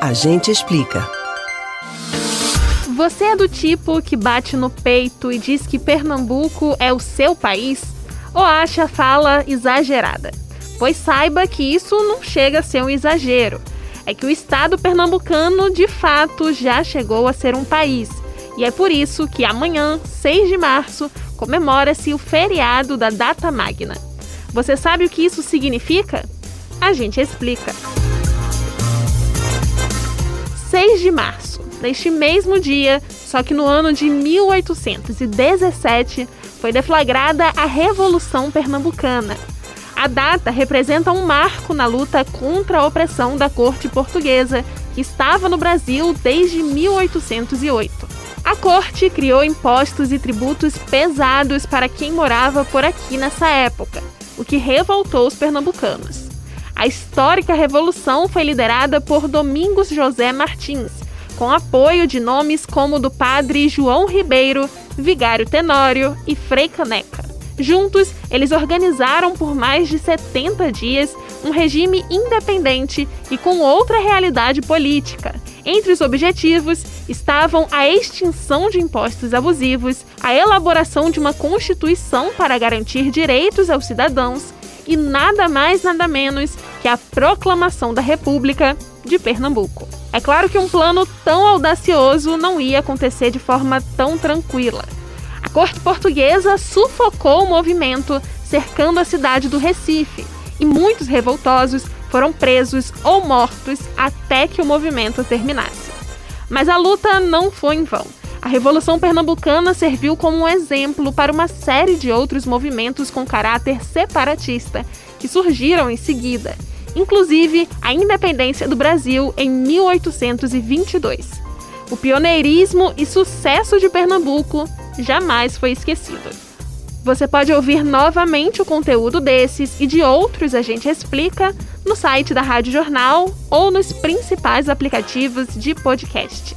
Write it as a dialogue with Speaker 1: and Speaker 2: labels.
Speaker 1: A gente explica.
Speaker 2: Você é do tipo que bate no peito e diz que Pernambuco é o seu país? Ou acha a fala exagerada? Pois saiba que isso não chega a ser um exagero. É que o estado pernambucano de fato já chegou a ser um país. E é por isso que amanhã, 6 de março, comemora-se o feriado da Data Magna. Você sabe o que isso significa? A gente explica. 6 de março, neste mesmo dia, só que no ano de 1817, foi deflagrada a Revolução Pernambucana. A data representa um marco na luta contra a opressão da corte portuguesa, que estava no Brasil desde 1808. A corte criou impostos e tributos pesados para quem morava por aqui nessa época, o que revoltou os pernambucanos. A histórica revolução foi liderada por Domingos José Martins, com apoio de nomes como do padre João Ribeiro, Vigário Tenório e Frei Caneca. Juntos, eles organizaram por mais de 70 dias um regime independente e com outra realidade política. Entre os objetivos estavam a extinção de impostos abusivos, a elaboração de uma constituição para garantir direitos aos cidadãos e nada mais nada menos que a proclamação da República de Pernambuco. É claro que um plano tão audacioso não ia acontecer de forma tão tranquila corte portuguesa sufocou o movimento, cercando a cidade do Recife, e muitos revoltosos foram presos ou mortos até que o movimento terminasse. Mas a luta não foi em vão. Revolução Pernambucana serviu como um exemplo para uma série de outros movimentos com caráter separatista que surgiram em seguida, inclusive a independência do Brasil em 1822. O pioneirismo e sucesso de Pernambuco jamais foi esquecido. Você pode ouvir novamente o conteúdo desses e de outros a gente explica no site da Rádio Jornal ou nos principais aplicativos de podcast: